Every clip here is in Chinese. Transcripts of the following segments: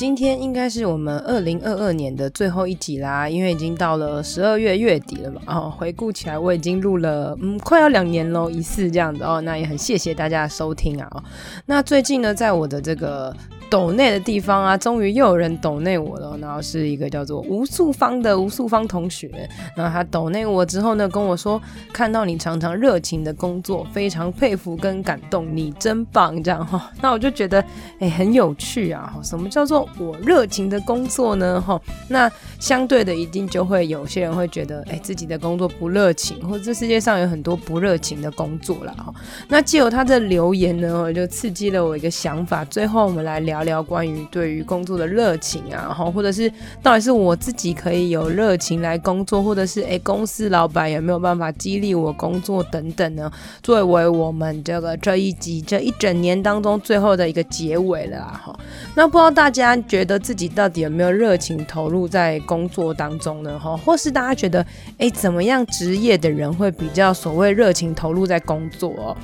今天应该是我们二零二二年的最后一集啦，因为已经到了十二月月底了嘛。哦，回顾起来，我已经录了嗯，快要两年喽，一次这样子哦。那也很谢谢大家的收听啊。哦，那最近呢，在我的这个。抖内的地方啊，终于又有人抖内我了。然后是一个叫做吴素芳的吴素芳同学，然后他抖内我之后呢，跟我说看到你常常热情的工作，非常佩服跟感动，你真棒这样哈。那我就觉得哎，很有趣啊。什么叫做我热情的工作呢？哈，那相对的一定就会有些人会觉得哎，自己的工作不热情，或者这世界上有很多不热情的工作啦。哈。那既有他的留言呢，我就刺激了我一个想法。最后我们来聊。聊聊关于对于工作的热情啊，然后或者是到底是我自己可以有热情来工作，或者是诶公司老板有没有办法激励我工作等等呢？作为我们这个这一集这一整年当中最后的一个结尾了哈。那不知道大家觉得自己到底有没有热情投入在工作当中呢？哈，或是大家觉得诶怎么样职业的人会比较所谓热情投入在工作？哦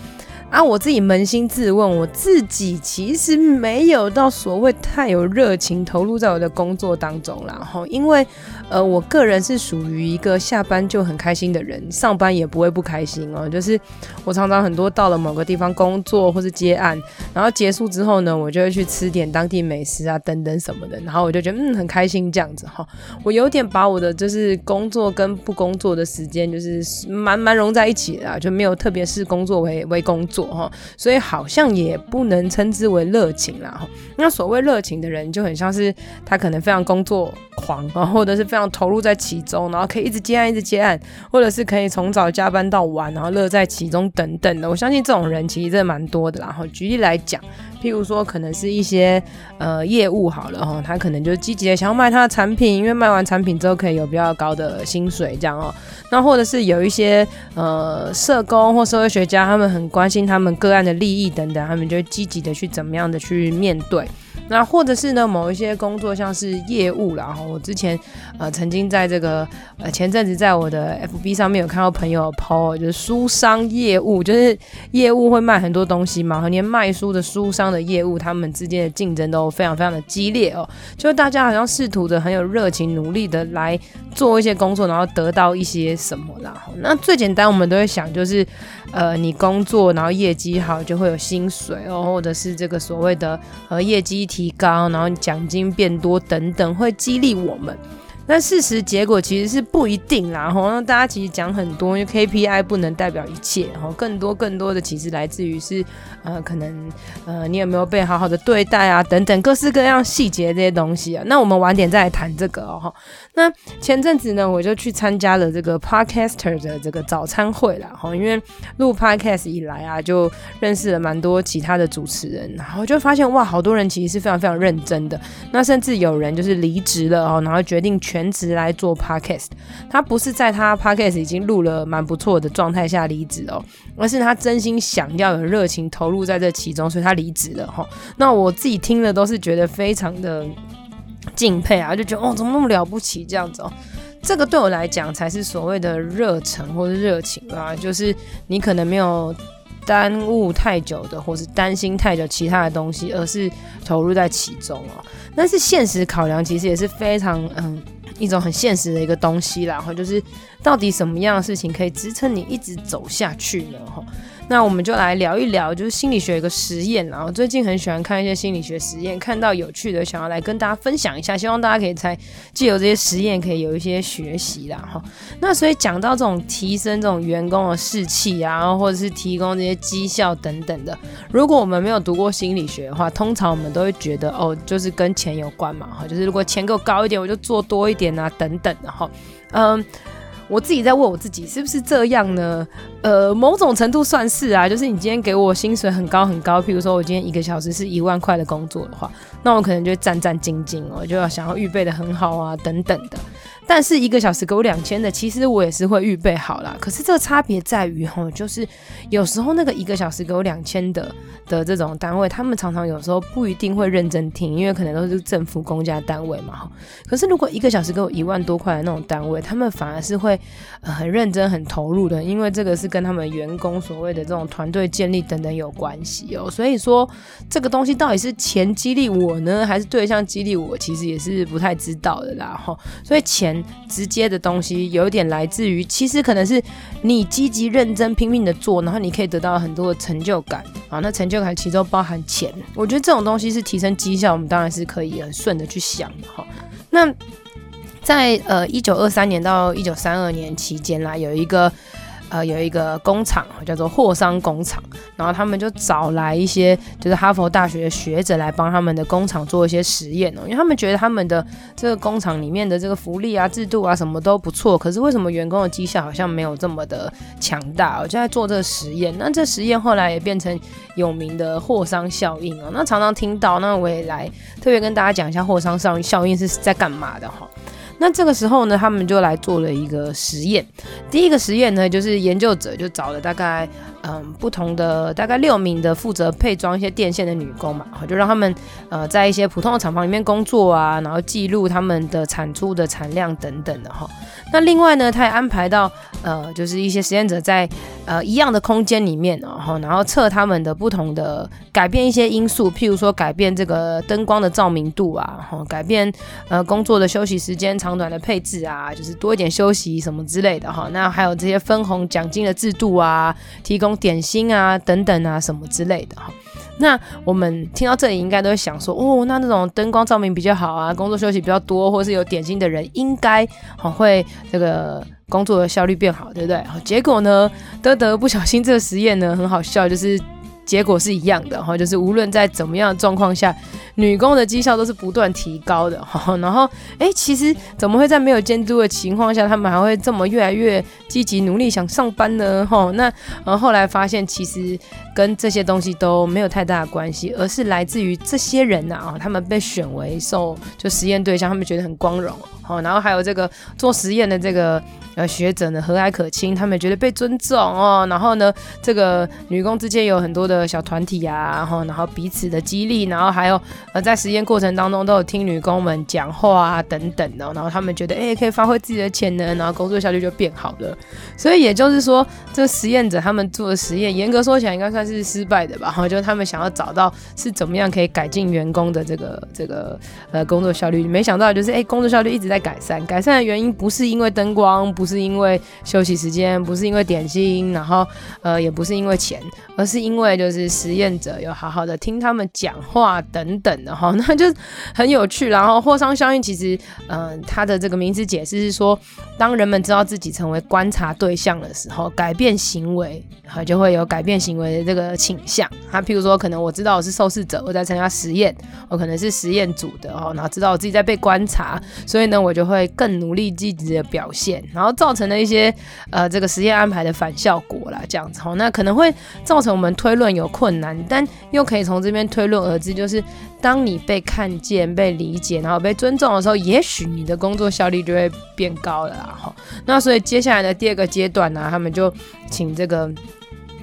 啊，我自己扪心自问，我自己其实没有到所谓太有热情投入在我的工作当中啦。吼，因为呃，我个人是属于一个下班就很开心的人，上班也不会不开心哦。就是我常常很多到了某个地方工作或是接案，然后结束之后呢，我就会去吃点当地美食啊等等什么的，然后我就觉得嗯很开心这样子哈。我有点把我的就是工作跟不工作的时间就是蛮蛮融在一起的，啊就没有特别是工作为为工作。哈，所以好像也不能称之为热情啦哈。那所谓热情的人，就很像是他可能非常工作狂啊，或者是非常投入在其中，然后可以一直接案一直接案，或者是可以从早加班到晚，然后乐在其中等等的。我相信这种人其实真的蛮多的啦。然后举例来讲。譬如说，可能是一些呃业务好了哈，他可能就积极的想要卖他的产品，因为卖完产品之后可以有比较高的薪水这样哦。那或者是有一些呃社工或社会学家，他们很关心他们个案的利益等等，他们就积极的去怎么样的去面对。那或者是呢，某一些工作像是业务啦，然后我之前呃曾经在这个呃前阵子在我的 FB 上面有看到朋友 po，就是书商业务，就是业务会卖很多东西嘛，和连卖书的书商的业务，他们之间的竞争都非常非常的激烈哦，就大家好像试图的很有热情，努力的来做一些工作，然后得到一些什么啦。那最简单我们都会想就是。呃，你工作然后业绩好就会有薪水哦，或者是这个所谓的呃业绩提高，然后奖金变多等等，会激励我们。那事实结果其实是不一定啦，吼，那大家其实讲很多，因为 KPI 不能代表一切，吼，更多更多的其实来自于是，呃，可能呃你有没有被好好的对待啊，等等各式各样细节这些东西啊。那我们晚点再来谈这个哦，那前阵子呢，我就去参加了这个 Podcaster 的这个早餐会啦，吼，因为录 Podcast 以来啊，就认识了蛮多其他的主持人，然后就发现哇，好多人其实是非常非常认真的，那甚至有人就是离职了哦，然后决定全。全职来做 podcast，他不是在他 podcast 已经录了蛮不错的状态下离职哦，而是他真心想要有热情投入在这其中，所以他离职了哈。那我自己听了都是觉得非常的敬佩啊，就觉得哦，怎么那么了不起这样子哦。这个对我来讲才是所谓的热忱或者热情啊，就是你可能没有耽误太久的，或是担心太久其他的东西，而是投入在其中哦。但是现实考量其实也是非常嗯。一种很现实的一个东西，然后就是到底什么样的事情可以支撑你一直走下去呢？哈。那我们就来聊一聊，就是心理学一个实验，然后最近很喜欢看一些心理学实验，看到有趣的，想要来跟大家分享一下，希望大家可以在借由这些实验可以有一些学习啦哈。那所以讲到这种提升这种员工的士气啊，或者是提供这些绩效等等的，如果我们没有读过心理学的话，通常我们都会觉得哦，就是跟钱有关嘛哈，就是如果钱够高一点，我就做多一点啊等等的哈，嗯。我自己在问我自己是不是这样呢？呃，某种程度算是啊，就是你今天给我薪水很高很高，譬如说我今天一个小时是一万块的工作的话，那我可能就会战战兢兢哦，就要想要预备的很好啊等等的。但是一个小时给我两千的，其实我也是会预备好啦。可是这个差别在于吼，就是有时候那个一个小时给我两千的的这种单位，他们常常有时候不一定会认真听，因为可能都是政府公家单位嘛哈。可是如果一个小时给我一万多块的那种单位，他们反而是会呃很认真、很投入的，因为这个是跟他们员工所谓的这种团队建立等等有关系哦。所以说这个东西到底是钱激励我呢，还是对象激励我？其实也是不太知道的啦哈。所以钱直接的东西有一点来自于，其实可能是你积极认真拼命的做，然后你可以得到很多的成就感啊。那成就感其中包含钱，我觉得这种东西是提升绩效，我们当然是可以很顺的去想的哈。那在呃一九二三年到一九三二年期间啦，有一个。呃，有一个工厂叫做霍桑工厂，然后他们就找来一些就是哈佛大学的学者来帮他们的工厂做一些实验哦，因为他们觉得他们的这个工厂里面的这个福利啊、制度啊什么都不错，可是为什么员工的绩效好像没有这么的强大？我就在做这个实验，那这实验后来也变成有名的霍桑效应哦，那常常听到，那我也来特别跟大家讲一下霍桑效效应是在干嘛的哈。那这个时候呢，他们就来做了一个实验。第一个实验呢，就是研究者就找了大概嗯不同的大概六名的负责配装一些电线的女工嘛，就让他们呃在一些普通的厂房里面工作啊，然后记录他们的产出的产量等等的哈。那另外呢，他也安排到呃就是一些实验者在呃一样的空间里面哦，然后测他们的不同的改变一些因素，譬如说改变这个灯光的照明度啊，哈，改变呃工作的休息时间。长短的配置啊，就是多一点休息什么之类的哈。那还有这些分红奖金的制度啊，提供点心啊等等啊什么之类的哈。那我们听到这里应该都会想说，哦，那那种灯光照明比较好啊，工作休息比较多，或是有点心的人，应该哦会这个工作的效率变好，对不对？结果呢，德德不小心这个实验呢很好笑，就是。结果是一样的哈，就是无论在怎么样的状况下，女工的绩效都是不断提高的哈。然后，哎、其实怎么会在没有监督的情况下，他们还会这么越来越积极努力想上班呢？哈，那然后后来发现，其实跟这些东西都没有太大的关系，而是来自于这些人呐啊，他们被选为受就实验对象，他们觉得很光荣。好，然后还有这个做实验的这个。呃，学者呢和蔼可亲，他们觉得被尊重哦。然后呢，这个女工之间有很多的小团体啊，然后然后彼此的激励，然后还有呃在实验过程当中都有听女工们讲话啊等等的，然后他们觉得哎可以发挥自己的潜能，然后工作效率就变好了。所以也就是说，这实验者他们做的实验，严格说起来应该算是失败的吧？哈，就他们想要找到是怎么样可以改进员工的这个这个呃工作效率，没想到就是哎工作效率一直在改善，改善的原因不是因为灯光，不。不是因为休息时间，不是因为点心，然后呃，也不是因为钱，而是因为就是实验者有好好的听他们讲话等等的哈，那就很有趣。然后霍桑效应其实，嗯、呃，它的这个名词解释是说，当人们知道自己成为观察对象的时候，改变行为，哈，就会有改变行为的这个倾向。他譬如说，可能我知道我是受试者，我在参加实验，我可能是实验组的哦，然后知道我自己在被观察，所以呢，我就会更努力积极的表现，然后。造成了一些呃这个实验安排的反效果啦，这样子哦，那可能会造成我们推论有困难，但又可以从这边推论而知，就是当你被看见、被理解，然后被尊重的时候，也许你的工作效率就会变高了哈。那所以接下来的第二个阶段呢，他们就请这个。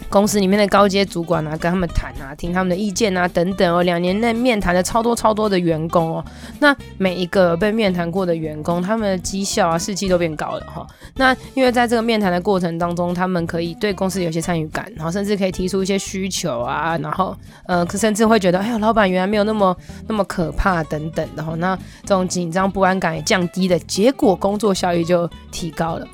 公司里面的高阶主管啊，跟他们谈啊，听他们的意见啊，等等哦。两年内面谈了超多超多的员工哦，那每一个被面谈过的员工，他们的绩效啊、士气都变高了哈。那因为在这个面谈的过程当中，他们可以对公司有些参与感，然后甚至可以提出一些需求啊，然后呃，甚至会觉得，哎呦，老板原来没有那么那么可怕等等的哈。那这种紧张不安感也降低了，结果工作效率就提高了。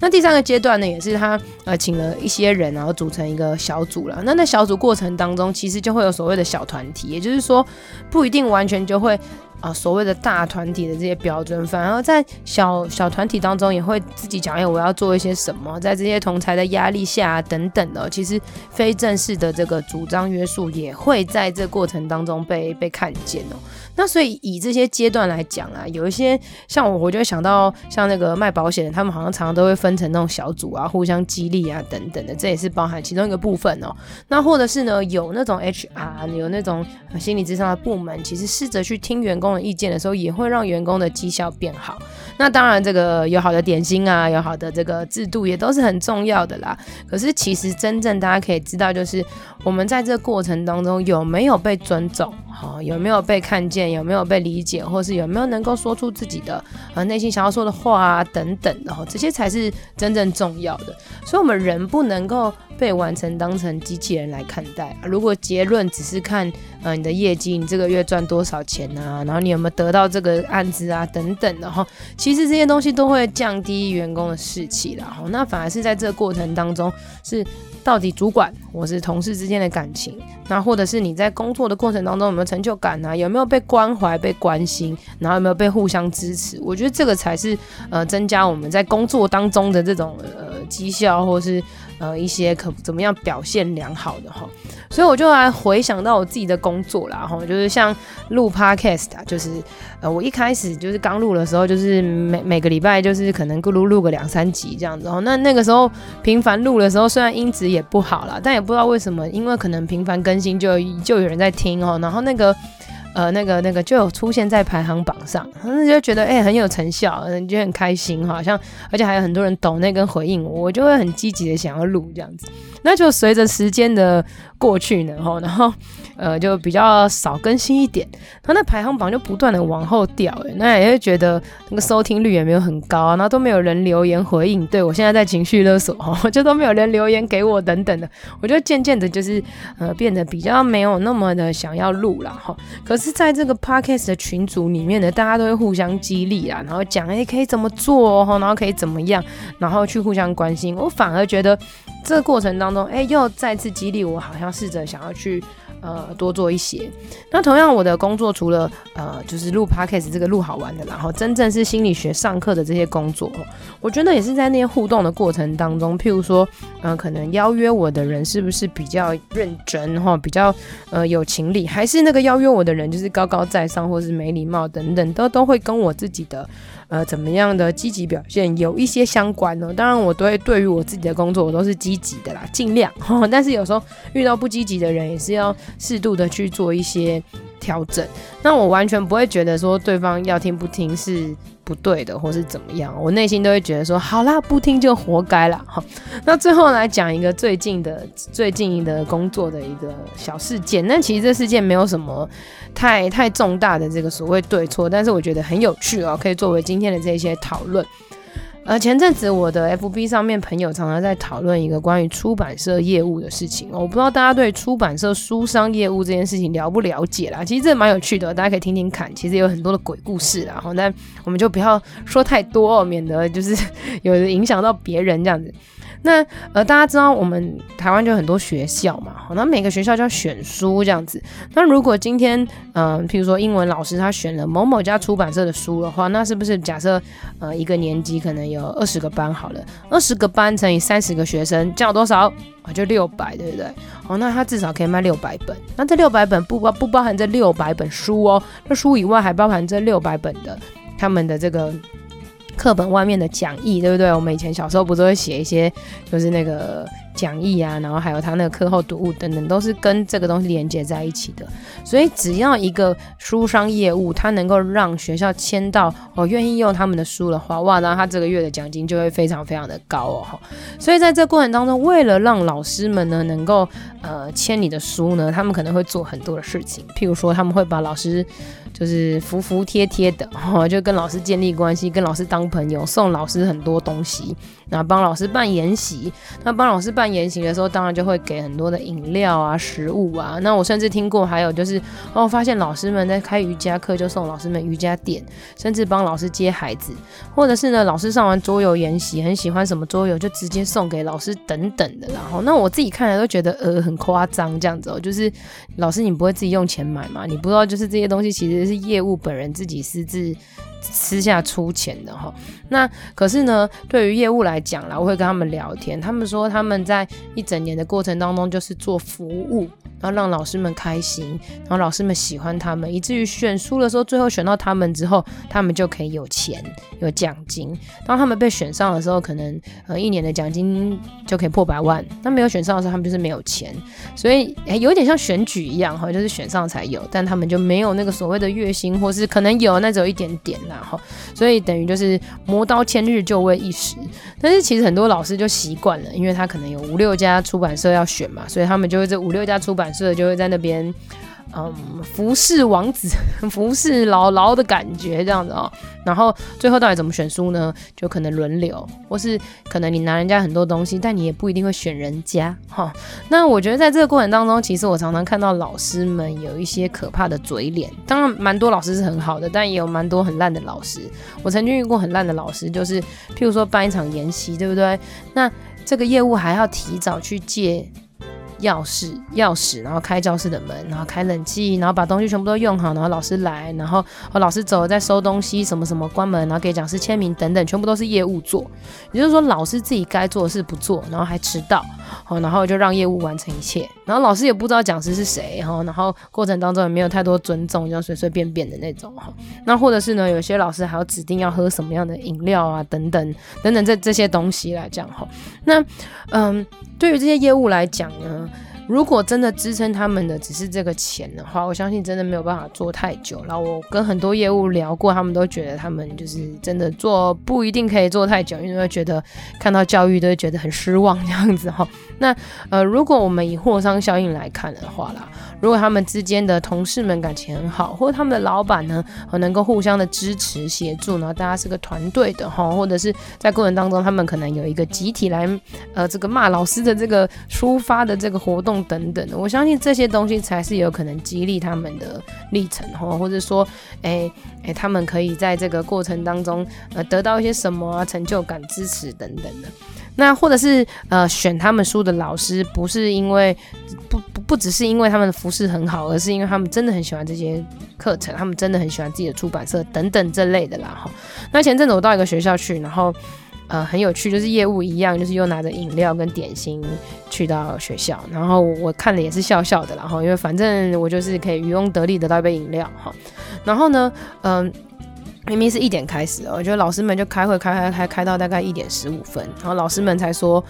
那第三个阶段呢，也是他呃请了一些人，然后组成一个小组了。那在小组过程当中，其实就会有所谓的小团体，也就是说不一定完全就会啊、所谓的大团体的这些标准，反而在小小团体当中也会自己讲，哎，我要做一些什么，在这些同侪的压力下等等的，其实非正式的这个主张约束也会在这过程当中被被看见哦。那所以以这些阶段来讲啊，有一些像我，我就会想到像那个卖保险的，他们好像常常都会分成那种小组啊，互相激励啊等等的，这也是包含其中一个部分哦。那或者是呢，有那种 HR，有那种心理咨商的部门，其实试着去听员工的意见的时候，也会让员工的绩效变好。那当然，这个有好的点心啊，有好的这个制度，也都是很重要的啦。可是其实真正大家可以知道，就是我们在这个过程当中有没有被尊重，哈，有没有被看见，有没有被理解，或是有没有能够说出自己的呃内心想要说的话啊等等的哈，这些才是真正重要的。所以，我们人不能够被完成当成机器人来看待。如果结论只是看呃你的业绩，你这个月赚多少钱啊，然后你有没有得到这个案子啊等等的哈，其实这些东西都会降低员工的士气啦。那反而是在这个过程当中是。到底主管或是同事之间的感情，那或者是你在工作的过程当中有没有成就感、啊？有没有被关怀、被关心，然后有没有被互相支持？我觉得这个才是呃增加我们在工作当中的这种呃绩效，或是呃一些可怎么样表现良好的哈。所以我就来回想到我自己的工作啦，哈，就是像录 podcast 啊，就是呃，我一开始就是刚录的时候，就是每每个礼拜就是可能咕噜录个两三集这样子哦。那那个时候频繁录的时候，虽然音质也不好啦，但也不知道为什么，因为可能频繁更新就就有人在听哦，然后那个。呃，那个那个就有出现在排行榜上，那就觉得哎、很有成效，你，就很开心，好像而且还有很多人懂那跟回应我，我就会很积极的想要录这样子。那就随着时间的过去呢，然后呃就比较少更新一点，他那排行榜就不断的往后掉，哎，那也会觉得那个收听率也没有很高，然后都没有人留言回应，对我现在在情绪勒索，哈，就都没有人留言给我等等的，我就渐渐的就是呃变得比较没有那么的想要录了，哈，可是。在这个 podcast 的群组里面呢，大家都会互相激励啊，然后讲哎可以怎么做哦，然后可以怎么样，然后去互相关心。我反而觉得这个过程当中，哎，又再次激励我，好像试着想要去。呃，多做一些。那同样，我的工作除了呃，就是录 podcast 这个录好玩的，然后真正是心理学上课的这些工作，我觉得也是在那些互动的过程当中，譬如说，呃，可能邀约我的人是不是比较认真哈，比较呃有情理，还是那个邀约我的人就是高高在上，或是没礼貌等等，都都会跟我自己的。呃，怎么样的积极表现有一些相关呢？当然，我都会对于我自己的工作，我都是积极的啦，尽量。但是有时候遇到不积极的人，也是要适度的去做一些调整。那我完全不会觉得说对方要听不听是。不对的，或是怎么样，我内心都会觉得说，好啦，不听就活该啦。哈。那最后来讲一个最近的、最近的工作的一个小事件。那其实这事件没有什么太太重大的这个所谓对错，但是我觉得很有趣哦，可以作为今天的这些讨论。呃，前阵子我的 FB 上面朋友常常在讨论一个关于出版社业务的事情，我不知道大家对出版社书商业务这件事情了不了解啦？其实这蛮有趣的，大家可以听听看，其实有很多的鬼故事啦。但我们就不要说太多，免得就是 有影响到别人这样子。那呃，大家知道我们台湾就有很多学校嘛，那每个学校就要选书这样子。那如果今天嗯、譬如说英文老师他选了某某家出版社的书的话，那是不是假设呃一个年级可能有二十个班好了，二十个班乘以三十个学生，这样多少啊？就六百，对不对？哦，那他至少可以卖六百本。那这六百本不包不包含这六百本书哦，那书以外还包含这六百本的他们的这个。课本外面的讲义，对不对？我们以前小时候不是会写一些，就是那个讲义啊，然后还有他那个课后读物等等，都是跟这个东西连接在一起的。所以只要一个书商业务，它能够让学校签到哦，愿意用他们的书的话，哇，那他这个月的奖金就会非常非常的高哦。所以在这过程当中，为了让老师们呢能够呃签你的书呢，他们可能会做很多的事情，譬如说他们会把老师。就是服服帖帖的，哈，就跟老师建立关系，跟老师当朋友，送老师很多东西，然后帮老师办研习。那帮老师办研习的时候，当然就会给很多的饮料啊、食物啊。那我甚至听过，还有就是哦，发现老师们在开瑜伽课，就送老师们瑜伽垫，甚至帮老师接孩子，或者是呢，老师上完桌游研习，很喜欢什么桌游，就直接送给老师等等的。然后，那我自己看来都觉得呃很夸张，这样子哦，就是老师你不会自己用钱买吗？你不知道就是这些东西其实。是业务本人自己私自私下出钱的哈，那可是呢，对于业务来讲啦，我会跟他们聊天，他们说他们在一整年的过程当中就是做服务，然后让老师们开心，然后老师们喜欢他们，以至于选书的时候，最后选到他们之后，他们就可以有钱有奖金。当他们被选上的时候，可能呃一年的奖金就可以破百万。那没有选上的时候，他们就是没有钱。所以诶，有点像选举一样哈，就是选上才有，但他们就没有那个所谓的月薪，或是可能有，那只有一点点啦哈。所以等于就是磨刀千日，就为一时。但是其实很多老师就习惯了，因为他可能有五六家出版社要选嘛，所以他们就会这五六家出版社就会在那边。嗯，服侍王子，服侍姥姥的感觉这样子哦。然后最后到底怎么选书呢？就可能轮流，或是可能你拿人家很多东西，但你也不一定会选人家哈。那我觉得在这个过程当中，其实我常常看到老师们有一些可怕的嘴脸。当然，蛮多老师是很好的，但也有蛮多很烂的老师。我曾经遇过很烂的老师，就是譬如说办一场研习，对不对？那这个业务还要提早去借。钥匙，钥匙，然后开教室的门，然后开冷气，然后把东西全部都用好，然后老师来，然后和老师走了，再收东西，什么什么关门，然后给讲师签名等等，全部都是业务做。也就是说，老师自己该做的事不做，然后还迟到，好，然后就让业务完成一切。然后老师也不知道讲师是谁，哈，然后过程当中也没有太多尊重，就随随便便的那种，哈。那或者是呢，有些老师还要指定要喝什么样的饮料啊，等等等等这这些东西来讲，哈。那，嗯，对于这些业务来讲呢，如果真的支撑他们的只是这个钱的话，我相信真的没有办法做太久。然后我跟很多业务聊过，他们都觉得他们就是真的做不一定可以做太久，因为觉得看到教育都会觉得很失望这样子哈。那呃，如果我们以货商效应来看的话啦，如果他们之间的同事们感情很好，或者他们的老板呢，能够互相的支持协助，然后大家是个团队的哈，或者是在过程当中他们可能有一个集体来呃这个骂老师的这个抒发的这个活动。等等的，我相信这些东西才是有可能激励他们的历程哈，或者说，哎、欸、哎、他们可以在这个过程当中呃得到一些什么啊成就感、支持等等的。那或者是呃选他们书的老师，不是因为不只是因为他们的服饰很好，而是因为他们真的很喜欢这些课程，他们真的很喜欢自己的出版社等等这类的啦哈。那前阵子我到一个学校去，然后。呃，很有趣，就是业务一样，就是又拿着饮料跟点心去到学校，然后我看了也是笑笑的，然后因为反正我就是可以渔翁得利得到一杯饮料哈，然后呢，嗯、明明是一点开始哦，我觉得老师们就开会开开开开到大概一点十五分，然后老师们才说，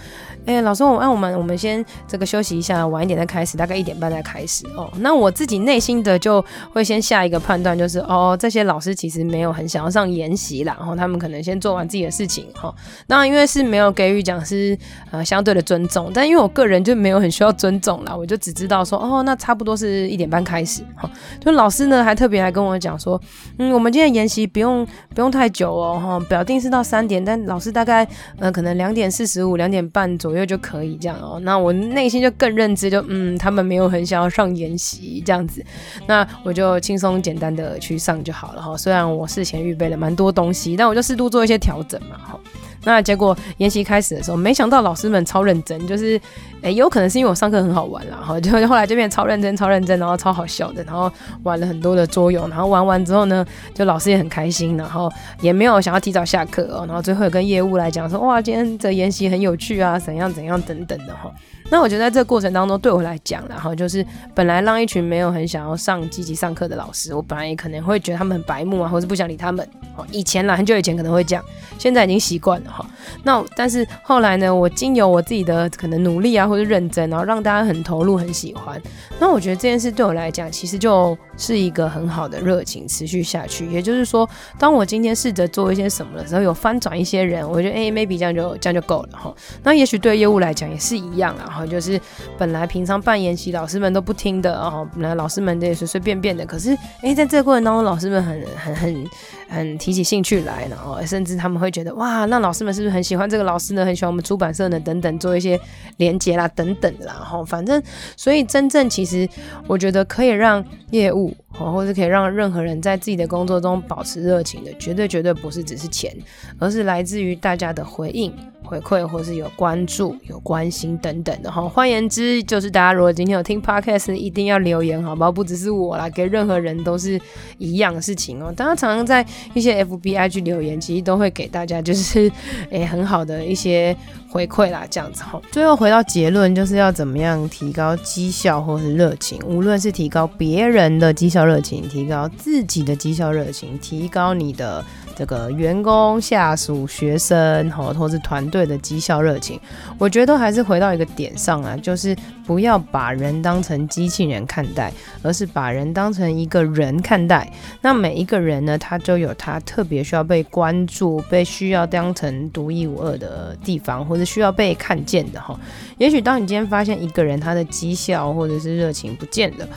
哎、老师，我那我们我们先这个休息一下，晚一点再开始，大概一点半再开始哦。那我自己内心的就会先下一个判断，就是哦，这些老师其实没有很想要上研习啦，然后他们可能先做完自己的事情哈。那，因为是没有给予讲师呃相对的尊重，但因为我个人就没有很需要尊重啦，我就只知道说，哦，那差不多是一点半开始哈。就老师呢还特别来跟我讲说，嗯，我们今天研习不用。不用太久哦，哈，表定是到三点，但老师大概呃可能两点四十五、两点半左右就可以这样哦。那我内心就更认知就，嗯，他们没有很想要上研习这样子，那我就轻松简单的去上就好了哈。虽然我事前预备了蛮多东西，但我就适度做一些调整嘛，哈。那结果研习开始的时候，没想到老师们超认真，就是，诶、有可能是因为我上课很好玩啦，哈，就后来就变超认真、超认真，然后超好笑的，然后玩了很多的桌游，然后玩完之后呢，就老师也很开心，然后也没有想要提早下课哦，然后最后也跟业务来讲说，哇，今天的研习很有趣啊，怎样怎样等等的哈。那我觉得在这个过程当中，对我来讲，然后就是本来让一群没有很想要上积极上课的老师，我本来也可能会觉得他们很白目啊，或是不想理他们。哦，以前啦，很久以前可能会这样，现在已经习惯了哈。那但是后来呢，我经由我自己的可能努力啊，或者认真，然后让大家很投入、很喜欢。那我觉得这件事对我来讲，其实就是一个很好的热情，持续下去。也就是说，当我今天试着做一些什么的时候，有翻转一些人，我觉得哎，maybe 这样就这样就够了哈。那也许对业务来讲也是一样啊。然后就是本来平常办研习，老师们都不听的哦，本来老师们也随随便便的。可是哎、欸，在这个过程当中，老师们很很很很提起兴趣来，然后甚至他们会觉得哇，那老师们是不是很喜欢这个老师呢？很喜欢我们出版社呢？等等，做一些连接啦，等等啦，哈，反正所以真正其实我觉得可以让业务哦，或是可以让任何人在自己的工作中保持热情的，绝对绝对不是只是钱，而是来自于大家的回应。回馈或是有关注、有关心等等的哈，换言之，就是大家如果今天有听 podcast，一定要留言，好不好？不只是我啦，给任何人都是一样的事情哦。大家常常在一些 FBI 去留言，其实都会给大家就是 诶、很好的一些回馈啦，这样子哈。最后回到结论，就是要怎么样提高绩效或是热情，无论是提高别人的绩效热情，提高自己的绩效热情，提高你的。这个员工、下属、学生，吼，或是团队的绩效热情，我觉得都还是回到一个点上啊，就是不要把人当成机器人看待，而是把人当成一个人看待。那每一个人呢，他就有他特别需要被关注、被需要当成独一无二的地方，或者需要被看见的哈。也许当你今天发现一个人他的绩效或者是热情不见了，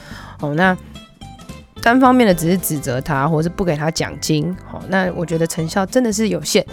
哦，那。单方面的只是指责他，或是不给他奖金，好，那我觉得成效真的是有限。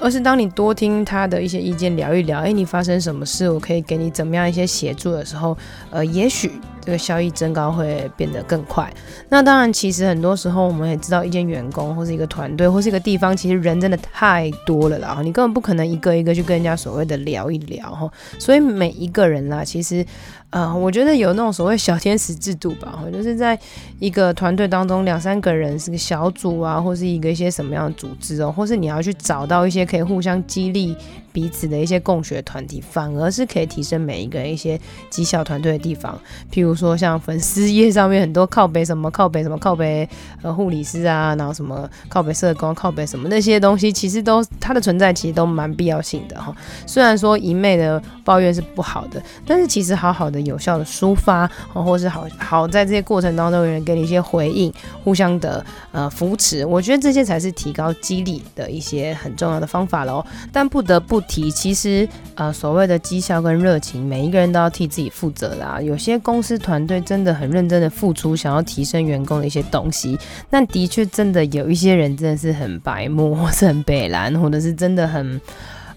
而是当你多听他的一些意见，聊一聊，诶，你发生什么事，我可以给你怎么样一些协助的时候，呃，也许这个效益增高会变得更快。那当然，其实很多时候我们也知道，一间员工或是一个团队或是一个地方，其实人真的太多了啦，你根本不可能一个一个去跟人家所谓的聊一聊哈。所以每一个人啦，其实，呃，我觉得有那种所谓小天使制度吧，就是在一个团队当中两三个人是个小组啊，或是一个一些什么样的组织哦，或是你要去找到一些。可以互相激励彼此的一些共学团体，反而是可以提升每一个人一些绩效团队的地方。譬如说，像粉丝页上面很多靠北什么靠北什么靠北呃护理师啊，然后什么靠北社工靠北什么那些东西，其实都它的存在其实都蛮必要性的哈。虽然说一昧的抱怨是不好的，但是其实好好的有效的抒发，或是好好在这些过程当中有人给你一些回应，互相的呃扶持，我觉得这些才是提高激励的一些很重要的方法。方法喽，但不得不提，其实呃，所谓的绩效跟热情，每一个人都要替自己负责啦。有些公司团队真的很认真的付出，想要提升员工的一些东西，那的确真的有一些人真的是很白目，或是很北蓝，或者是真的很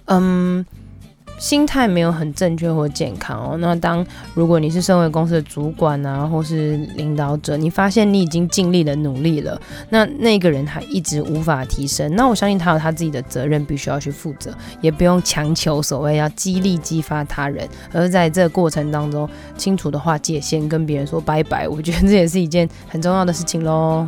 嗯。心态没有很正确或健康哦。那当如果你是身为公司的主管啊，或是领导者，你发现你已经尽力的努力了，那那个人还一直无法提升，那我相信他有他自己的责任，必须要去负责，也不用强求所谓要激励激发他人，而在这个过程当中清楚的划界限，跟别人说拜拜，我觉得这也是一件很重要的事情喽。